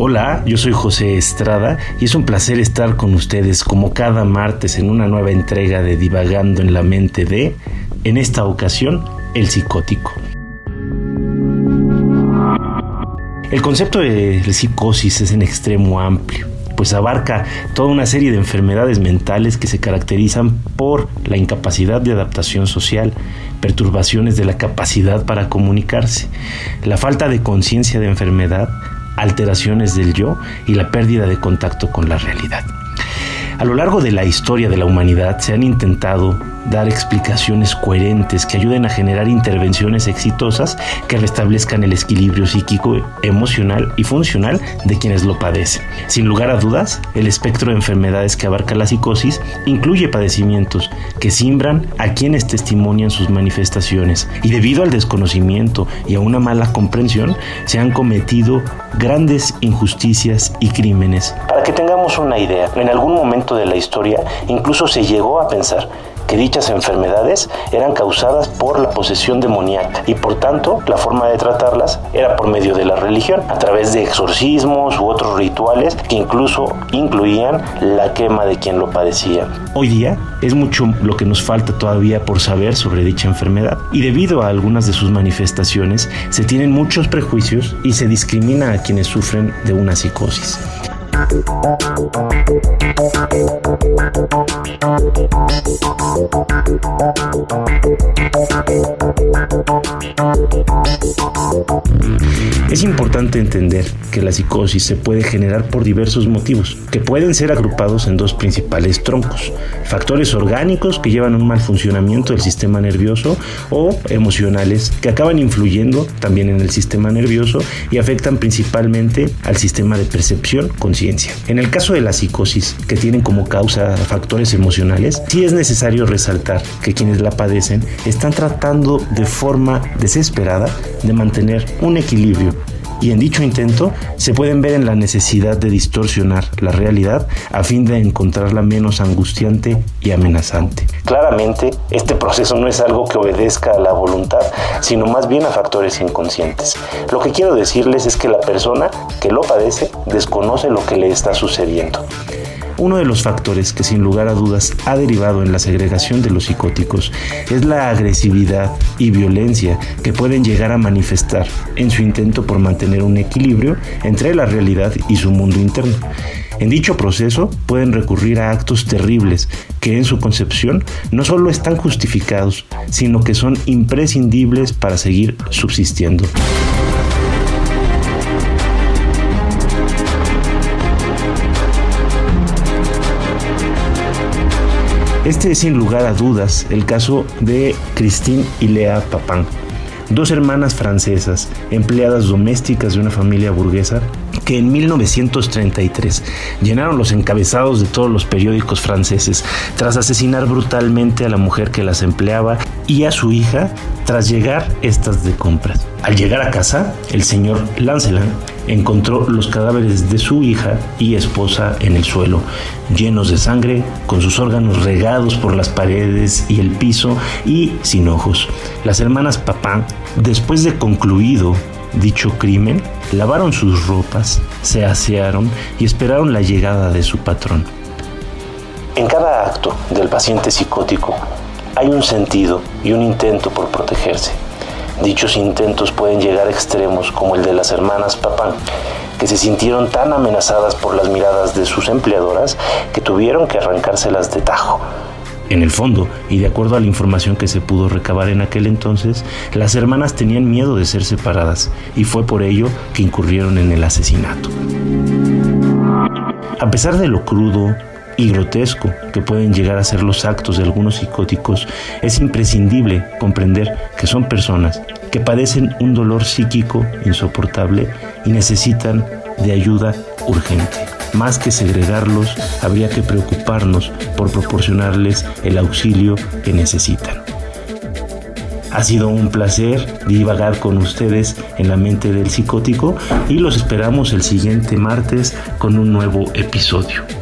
Hola, yo soy José Estrada y es un placer estar con ustedes como cada martes en una nueva entrega de Divagando en la mente de, en esta ocasión, el psicótico. El concepto de psicosis es en extremo amplio, pues abarca toda una serie de enfermedades mentales que se caracterizan por la incapacidad de adaptación social, perturbaciones de la capacidad para comunicarse, la falta de conciencia de enfermedad, alteraciones del yo y la pérdida de contacto con la realidad. A lo largo de la historia de la humanidad se han intentado dar explicaciones coherentes que ayuden a generar intervenciones exitosas que restablezcan el equilibrio psíquico, emocional y funcional de quienes lo padecen. Sin lugar a dudas, el espectro de enfermedades que abarca la psicosis incluye padecimientos que simbran a quienes testimonian sus manifestaciones y debido al desconocimiento y a una mala comprensión se han cometido grandes injusticias y crímenes. Para que tengamos una idea, en algún momento de la historia incluso se llegó a pensar que dichas enfermedades eran causadas por la posesión demoníaca y por tanto la forma de tratarlas era por medio de la religión, a través de exorcismos u otros rituales que incluso incluían la quema de quien lo padecía. Hoy día es mucho lo que nos falta todavía por saber sobre dicha enfermedad y debido a algunas de sus manifestaciones se tienen muchos prejuicios y se discrimina a quienes sufren de una psicosis. Es importante entender que la psicosis se puede generar por diversos motivos, que pueden ser agrupados en dos principales troncos, factores orgánicos que llevan a un mal funcionamiento del sistema nervioso o emocionales que acaban influyendo también en el sistema nervioso y afectan principalmente al sistema de percepción consciente en el caso de la psicosis, que tienen como causa factores emocionales, sí es necesario resaltar que quienes la padecen están tratando de forma desesperada de mantener un equilibrio y en dicho intento se pueden ver en la necesidad de distorsionar la realidad a fin de encontrarla menos angustiante y amenazante. Claramente, este proceso no es algo que obedezca a la voluntad, sino más bien a factores inconscientes. Lo que quiero decirles es que la persona que lo padece desconoce lo que le está sucediendo. Uno de los factores que sin lugar a dudas ha derivado en la segregación de los psicóticos es la agresividad y violencia que pueden llegar a manifestar en su intento por mantener un equilibrio entre la realidad y su mundo interno. En dicho proceso pueden recurrir a actos terribles que en su concepción no solo están justificados, sino que son imprescindibles para seguir subsistiendo. Este es sin lugar a dudas el caso de Christine y Lea Papin, dos hermanas francesas, empleadas domésticas de una familia burguesa, que en 1933 llenaron los encabezados de todos los periódicos franceses tras asesinar brutalmente a la mujer que las empleaba y a su hija tras llegar estas de compras. Al llegar a casa, el señor Lancelin encontró los cadáveres de su hija y esposa en el suelo, llenos de sangre, con sus órganos regados por las paredes y el piso y sin ojos. Las hermanas Papá, después de concluido dicho crimen, lavaron sus ropas, se asearon y esperaron la llegada de su patrón. En cada acto del paciente psicótico hay un sentido y un intento por protegerse Dichos intentos pueden llegar a extremos como el de las hermanas Papán, que se sintieron tan amenazadas por las miradas de sus empleadoras que tuvieron que arrancárselas de tajo. En el fondo, y de acuerdo a la información que se pudo recabar en aquel entonces, las hermanas tenían miedo de ser separadas y fue por ello que incurrieron en el asesinato. A pesar de lo crudo y grotesco que pueden llegar a ser los actos de algunos psicóticos, es imprescindible comprender que son personas que padecen un dolor psíquico insoportable y necesitan de ayuda urgente. Más que segregarlos, habría que preocuparnos por proporcionarles el auxilio que necesitan. Ha sido un placer divagar con ustedes en la mente del psicótico y los esperamos el siguiente martes con un nuevo episodio.